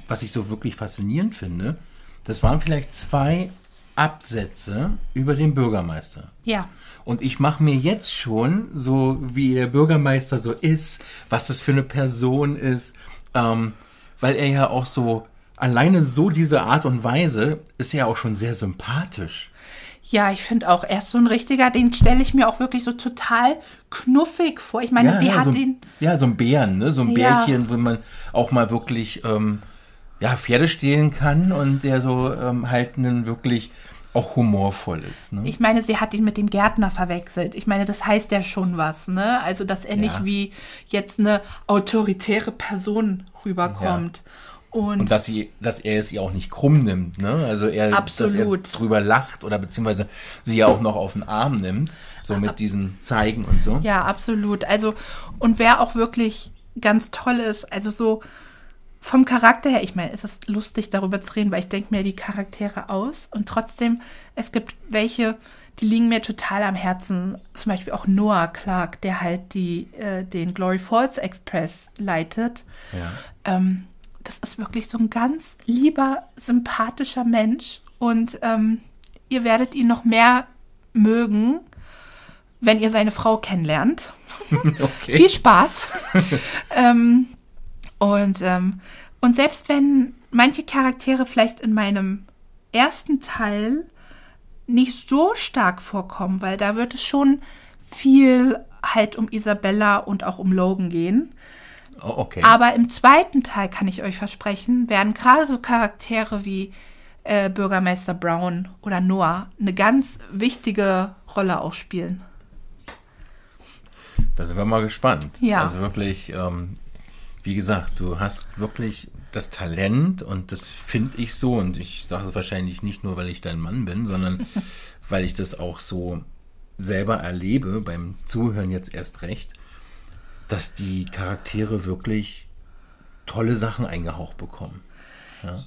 was ich so wirklich faszinierend finde, das waren vielleicht zwei Absätze über den Bürgermeister. Ja. Und ich mache mir jetzt schon, so wie der Bürgermeister so ist, was das für eine Person ist, ähm, weil er ja auch so, alleine so diese Art und Weise, ist ja auch schon sehr sympathisch. Ja, ich finde auch, er ist so ein richtiger, den stelle ich mir auch wirklich so total knuffig vor. Ich meine, ja, sie ja, hat so, ihn. Ja, so ein Bären, ne? So ein ja. Bärchen, wo man auch mal wirklich ähm, ja, Pferde stehlen kann und der so ähm, halt einen wirklich auch humorvoll ist. Ne? Ich meine, sie hat ihn mit dem Gärtner verwechselt. Ich meine, das heißt ja schon was, ne? Also, dass er ja. nicht wie jetzt eine autoritäre Person rüberkommt. Ja. Und, Und dass, sie, dass er es ihr auch nicht krumm nimmt, ne? Also er, Absolut. dass er drüber lacht oder beziehungsweise sie ja auch noch auf den Arm nimmt, so mit diesen Zeigen und so. Ja, absolut. Also, und wer auch wirklich ganz toll ist, also so vom Charakter her, ich meine, es ist lustig darüber zu reden, weil ich denke mir die Charaktere aus und trotzdem, es gibt welche, die liegen mir total am Herzen. Zum Beispiel auch Noah Clark, der halt die, äh, den Glory Falls Express leitet. Ja. Ähm, das ist wirklich so ein ganz lieber, sympathischer Mensch und ähm, ihr werdet ihn noch mehr mögen, wenn ihr seine Frau kennenlernt. *laughs* Okay. Viel Spaß. *laughs* ähm, und, ähm, und selbst wenn manche Charaktere vielleicht in meinem ersten Teil nicht so stark vorkommen, weil da wird es schon viel halt um Isabella und auch um Logan gehen. Oh, okay. Aber im zweiten Teil kann ich euch versprechen, werden gerade so Charaktere wie äh, Bürgermeister Brown oder Noah eine ganz wichtige Rolle auch spielen. Da sind wir mal gespannt. Ja. Also wirklich, ähm, wie gesagt, du hast wirklich das Talent und das finde ich so und ich sage es wahrscheinlich nicht nur, weil ich dein Mann bin, sondern *laughs* weil ich das auch so selber erlebe, beim Zuhören jetzt erst recht, dass die Charaktere wirklich tolle Sachen eingehaucht bekommen.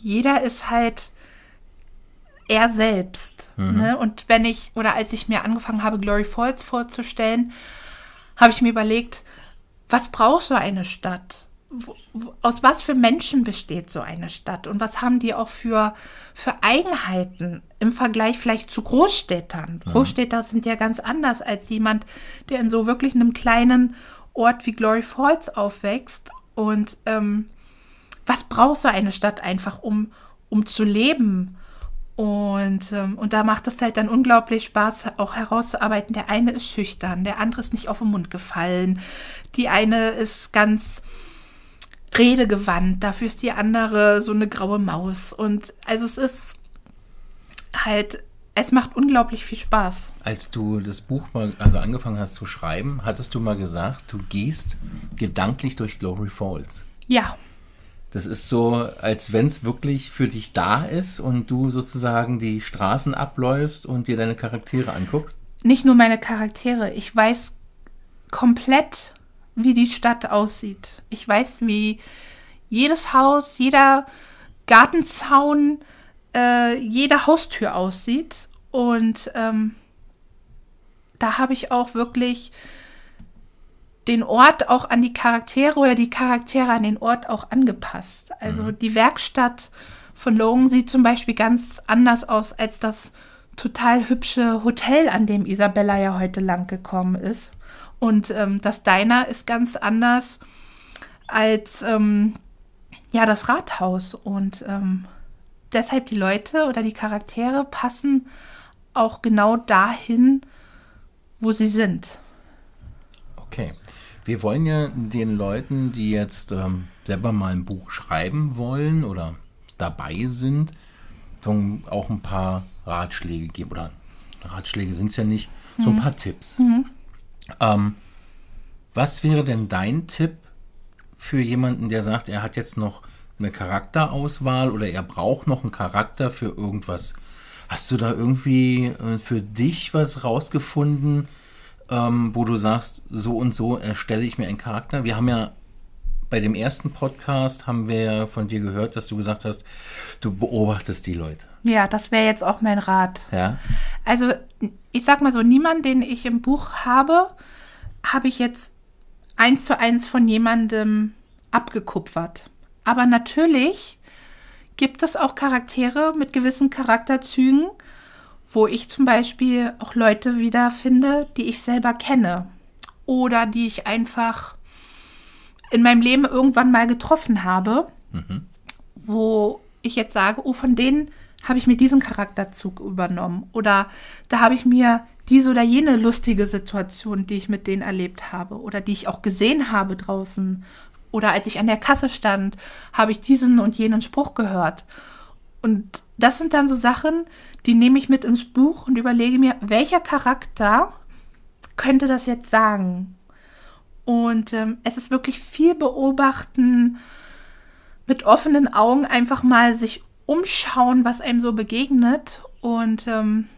Jeder ist halt er selbst. Ne? Und wenn ich, oder als ich mir angefangen habe, Glory Falls vorzustellen, habe ich mir überlegt, was braucht so eine Stadt? Aus was für Menschen besteht so eine Stadt? Und was haben die auch für, für Eigenheiten im Vergleich vielleicht zu Großstädtern? Großstädter sind ja ganz anders als jemand, der in so wirklich einem kleinen Ort wie Glory Falls aufwächst. Und ähm, was braucht so eine Stadt einfach, um, um zu leben? Und, ähm, und da macht es halt dann unglaublich Spaß, auch herauszuarbeiten. Der eine ist schüchtern, der andere ist nicht auf den Mund gefallen, die eine ist ganz redegewandt, dafür ist die andere so eine graue Maus. Und also es ist halt, es macht unglaublich viel Spaß. Als du das Buch mal, also angefangen hast zu schreiben, hattest du mal gesagt, du gehst gedanklich durch Glory Falls. Ja, Das ist so, als wenn es wirklich für dich da ist und du sozusagen die Straßen abläufst und dir deine Charaktere anguckst. nicht nur meine Charaktere, ich weiß komplett, wie die Stadt aussieht. Ich weiß, wie jedes Haus, jeder Gartenzaun, äh, jede Haustür aussieht. Und ähm, da habe ich auch wirklich den Ort auch an die Charaktere oder die Charaktere an den Ort auch angepasst. Also die Werkstatt von Logan sieht zum Beispiel ganz anders aus als das total hübsche Hotel, an dem Isabella ja heute lang gekommen ist. Und ähm, das Diner ist ganz anders als ähm, ja das Rathaus. Und ähm, deshalb die Leute oder die Charaktere passen auch genau dahin, wo sie sind. Okay. Wir wollen ja den Leuten, die jetzt ähm, selber mal ein Buch schreiben wollen oder dabei sind, so auch ein paar Ratschläge geben. Oder Ratschläge sind es ja nicht, so ein paar Tipps. Ähm, was wäre denn dein Tipp für jemanden, der sagt, er hat jetzt noch eine Charakterauswahl oder er braucht noch einen Charakter für irgendwas? Hast du da irgendwie äh, für dich was rausgefunden, ähm, wo du sagst, so und so erstelle ich mir einen Charakter? Wir haben ja bei dem ersten Podcast haben wir von dir gehört, dass du gesagt hast, du beobachtest die Leute. Ja, das wäre jetzt auch mein Rat. Ja. Also, ich sag mal so, niemand, den ich im Buch habe, habe ich jetzt eins zu eins von jemandem abgekupfert. Aber natürlich gibt es auch Charaktere mit gewissen Charakterzügen, wo ich zum Beispiel auch Leute wiederfinde, die ich selber kenne. Oder die ich einfach in meinem Leben irgendwann mal getroffen habe, wo ich jetzt sage, oh, von denen habe ich mir diesen Charakterzug übernommen. Oder da habe ich mir diese oder jene lustige Situation, die ich mit denen erlebt habe oder die ich auch gesehen habe draußen. Oder als ich an der Kasse stand, habe ich diesen und jenen Spruch gehört. Und das sind dann so Sachen, die nehme ich mit ins Buch und überlege mir, welcher Charakter könnte das jetzt sagen? Und ähm, es ist wirklich viel beobachten, mit offenen Augen einfach mal sich umschauen, was einem so begegnet. Und ähm,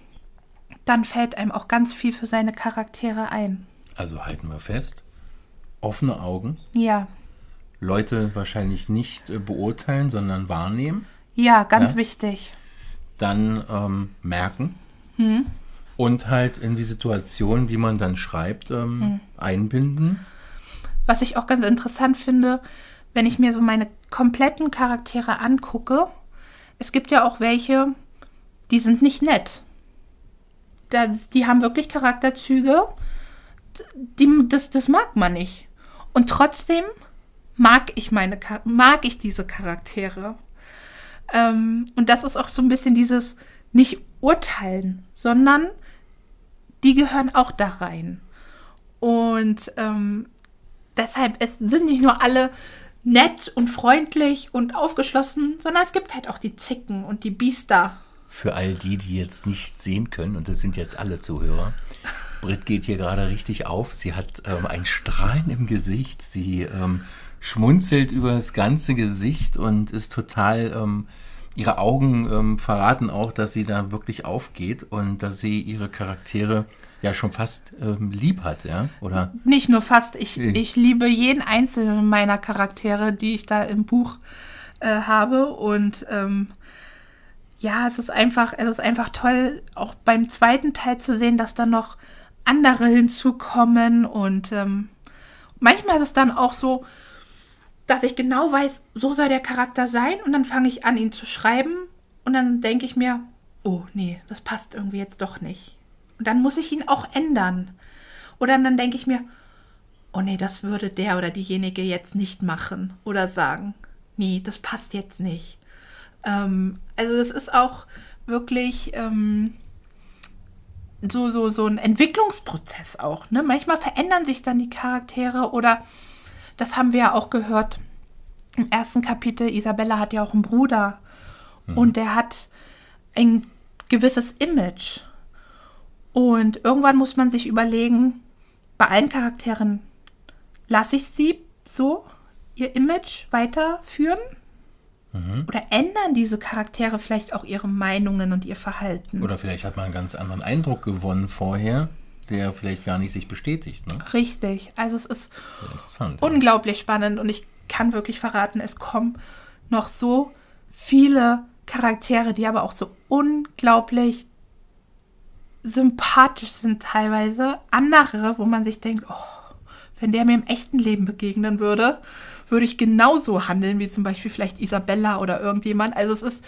dann fällt einem auch ganz viel für seine Charaktere ein. Also halten wir fest, offene Augen, Ja, Leute wahrscheinlich nicht äh, beurteilen, sondern wahrnehmen, ja, ganz Ja. wichtig. dann ähm, merken und halt in die Situation, die man dann schreibt, ähm, einbinden. Was ich auch ganz interessant finde, wenn ich mir so meine kompletten Charaktere angucke, es gibt ja auch welche, die sind nicht nett. Das, die haben wirklich Charakterzüge, die, das, das mag man nicht. Und trotzdem mag ich meine mag ich diese Charaktere. Ähm, und das ist auch so ein bisschen dieses nicht urteilen, sondern die gehören auch da rein. Und ähm, deshalb, es sind nicht nur alle nett und freundlich und aufgeschlossen, sondern es gibt halt auch die Zicken und die Biester. Für all die, die jetzt nicht sehen können, und das sind jetzt alle Zuhörer, Britt geht hier gerade richtig auf. Sie hat ähm, ein Strahlen im Gesicht. Sie ähm, schmunzelt über das ganze Gesicht und ist total. Ähm, ihre Augen ähm, verraten auch, dass sie da wirklich aufgeht und dass sie ihre Charaktere ja schon fast ähm, lieb hat, ja? Oder Nicht nur fast, ich, ich liebe jeden einzelnen meiner Charaktere, die ich da im Buch äh, habe. Und ähm, ja, es ist einfach, es ist einfach toll, auch beim zweiten Teil zu sehen, dass da noch andere hinzukommen. Und ähm, manchmal ist es dann auch so, dass ich genau weiß, so soll der Charakter sein. Und dann fange ich an, ihn zu schreiben. Und dann denke ich mir, oh nee, das passt irgendwie jetzt doch nicht. Und dann muss ich ihn auch ändern. Oder dann denke ich mir, oh nee, das würde der oder diejenige jetzt nicht machen oder sagen. Nee, das passt jetzt nicht. Ähm, also das ist auch wirklich ähm, so, so, so ein Entwicklungsprozess auch. Ne? Manchmal verändern sich dann die Charaktere oder das haben wir ja auch gehört im ersten Kapitel. Isabella hat ja auch einen Bruder und der hat ein gewisses Image. Und irgendwann muss man sich überlegen, bei allen Charakteren lasse ich sie so ihr Image weiterführen? Oder ändern diese Charaktere vielleicht auch ihre Meinungen und ihr Verhalten? Oder vielleicht hat man einen ganz anderen Eindruck gewonnen vorher, der vielleicht gar nicht sich bestätigt. Ne? Richtig. Also es ist interessant. ja. unglaublich spannend und ich kann wirklich verraten, es kommen noch so viele Charaktere, die aber auch so unglaublich sympathisch sind teilweise. Andere, wo man sich denkt, oh, wenn der mir im echten Leben begegnen würde, würde ich genauso handeln wie zum Beispiel vielleicht Isabella oder irgendjemand. Also es ist,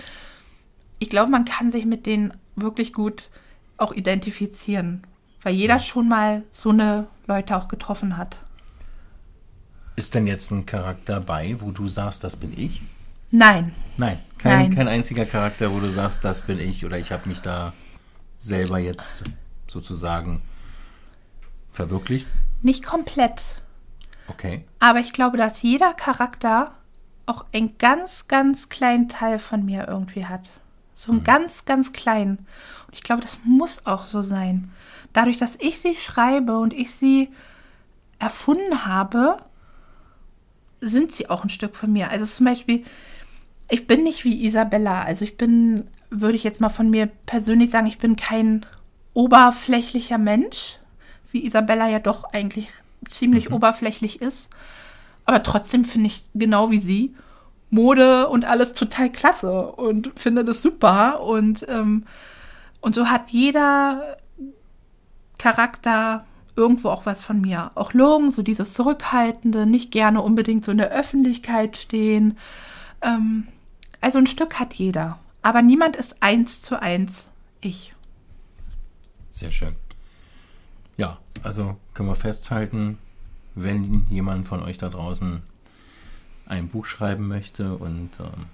ich glaube, man kann sich mit denen wirklich gut auch identifizieren, weil jeder schon mal so eine Leute auch getroffen hat. Ist denn jetzt ein Charakter bei, wo du sagst, das bin ich? Nein, Nein, kein, Nein. kein einziger Charakter, wo du sagst, das bin ich oder ich habe mich da selber jetzt sozusagen verwirklicht. nicht komplett. Okay. Aber ich glaube, dass jeder Charakter auch einen ganz, ganz kleinen Teil von mir irgendwie hat. So einen ganz, ganz kleinen. Und ich glaube, das muss auch so sein. Dadurch, dass ich sie schreibe und ich sie erfunden habe, sind sie auch ein Stück von mir. Also zum Beispiel, ich bin nicht wie Isabella. Also ich bin, würde ich jetzt mal von mir persönlich sagen, ich bin kein oberflächlicher Mensch, wie Isabella ja doch eigentlich ziemlich oberflächlich ist. Aber trotzdem finde ich genau wie sie Mode und alles total klasse und finde das super. Und, ähm, und so hat jeder Charakter irgendwo auch was von mir. Auch Logan, so dieses Zurückhaltende, nicht gerne unbedingt so in der Öffentlichkeit stehen. Ähm, also ein Stück hat jeder. Aber niemand ist eins zu eins ich. Sehr schön. Ja, also können wir festhalten, wenn jemand von euch da draußen ein Buch schreiben möchte und ähm,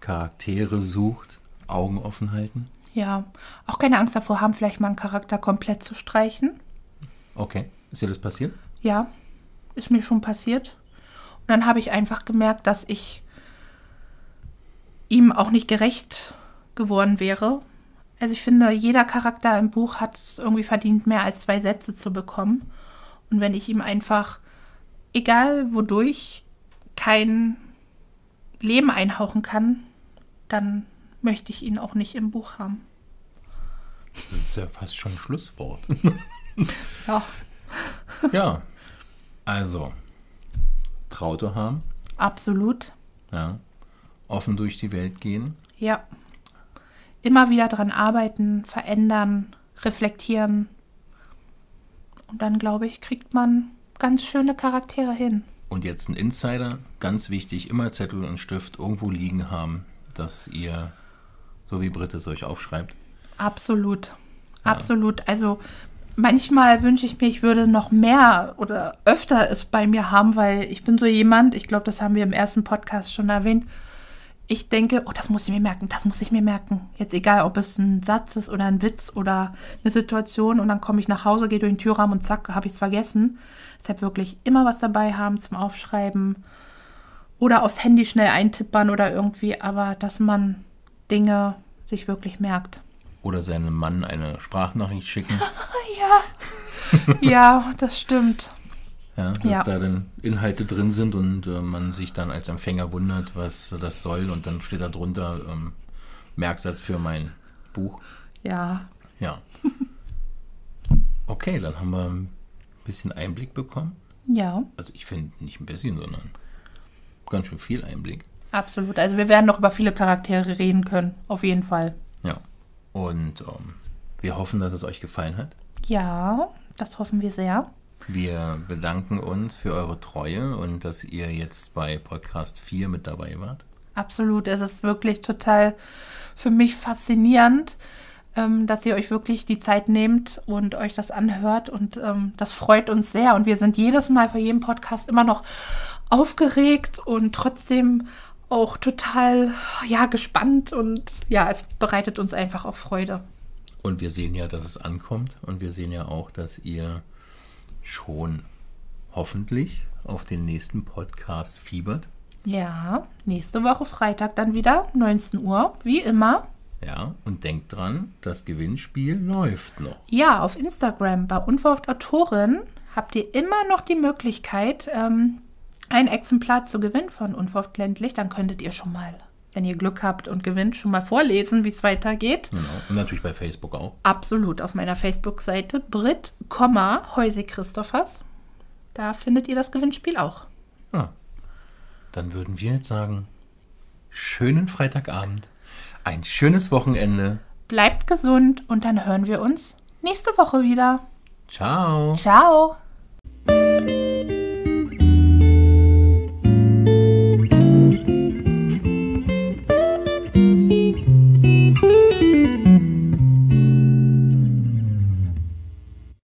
Charaktere sucht, Augen offen halten. Ja, auch keine Angst davor haben, vielleicht mal einen Charakter komplett zu streichen. Okay, ist dir das passiert? Ja, ist mir schon passiert. Und dann habe ich einfach gemerkt, dass ich ihm auch nicht gerecht geworden wäre. Also ich finde, jeder Charakter im Buch hat es irgendwie verdient, mehr als zwei Sätze zu bekommen. Und wenn ich ihm einfach, egal wodurch, kein, Leben einhauchen kann, dann möchte ich ihn auch nicht im Buch haben. Das ist ja fast schon ein Schlusswort. *laughs* Ja, ja, also Traute haben, absolut. ja, offen durch die Welt gehen, Ja. Immer wieder dran arbeiten, verändern, reflektieren. Und dann, glaube ich, kriegt man ganz schöne Charaktere hin. Und jetzt ein Insider, ganz wichtig, immer Zettel und Stift irgendwo liegen haben, dass ihr, so wie Britt es euch aufschreibt, Absolut. Absolut. Also manchmal wünsche ich mir, ich würde noch mehr oder öfter es bei mir haben, weil ich bin so jemand, ich glaube, das haben wir im ersten Podcast schon erwähnt. Ich denke, oh, das muss ich mir merken, das muss ich mir merken. Jetzt egal, ob es ein Satz ist oder ein Witz oder eine Situation und dann komme ich nach Hause, gehe durch den Türrahmen und zack, habe ich es vergessen. Deshalb wirklich immer was dabei haben zum Aufschreiben oder aufs Handy schnell eintippern oder irgendwie, aber dass man Dinge sich wirklich merkt. oder seinem Mann eine Sprachnachricht schicken, *laughs* Ja, das stimmt. ja, dass Ja. da dann Inhalte drin sind und äh, man sich dann als Empfänger wundert, was das soll und dann steht da drunter ähm, Merksatz für mein Buch. Ja, Ja. Okay, dann haben wir ein bisschen Einblick bekommen. ja, Also ich finde nicht ein bisschen, sondern ganz schön viel Einblick. Absolut. Also wir werden noch über viele Charaktere reden können, auf jeden Fall. Ja. Und ähm, wir hoffen, dass es euch gefallen hat. Ja, das hoffen wir sehr. Wir bedanken uns für eure Treue und dass ihr jetzt bei Podcast 4 mit dabei wart. Absolut. Es ist wirklich total für mich faszinierend, ähm, dass ihr euch wirklich die Zeit nehmt und euch das anhört. Und ähm, das freut uns sehr. Und wir sind jedes Mal vor jedem Podcast immer noch aufgeregt und trotzdem auch total ja gespannt und ja, es bereitet uns einfach auch Freude. Und wir sehen ja, dass es ankommt und wir sehen ja auch, dass ihr schon hoffentlich auf den nächsten Podcast fiebert. Ja, nächste Woche Freitag dann wieder, 19 Uhr, wie immer. Ja, und denkt dran, das Gewinnspiel läuft noch. Ja, auf Instagram bei Unverhofft Autorin habt ihr immer noch die Möglichkeit, ähm, ein Exemplar zu gewinnen von Unverhofft ländlich. Dann könntet ihr schon mal, wenn ihr Glück habt und gewinnt, schon mal vorlesen, wie es weitergeht. Genau. Und natürlich bei Facebook auch. Absolut auf meiner Facebook-Seite Brit, Heuse Christophers. Da findet ihr das Gewinnspiel auch. Ja. Dann würden wir jetzt sagen, schönen Freitagabend, ein schönes Wochenende. Bleibt gesund und dann hören wir uns nächste Woche wieder. Ciao. Ciao!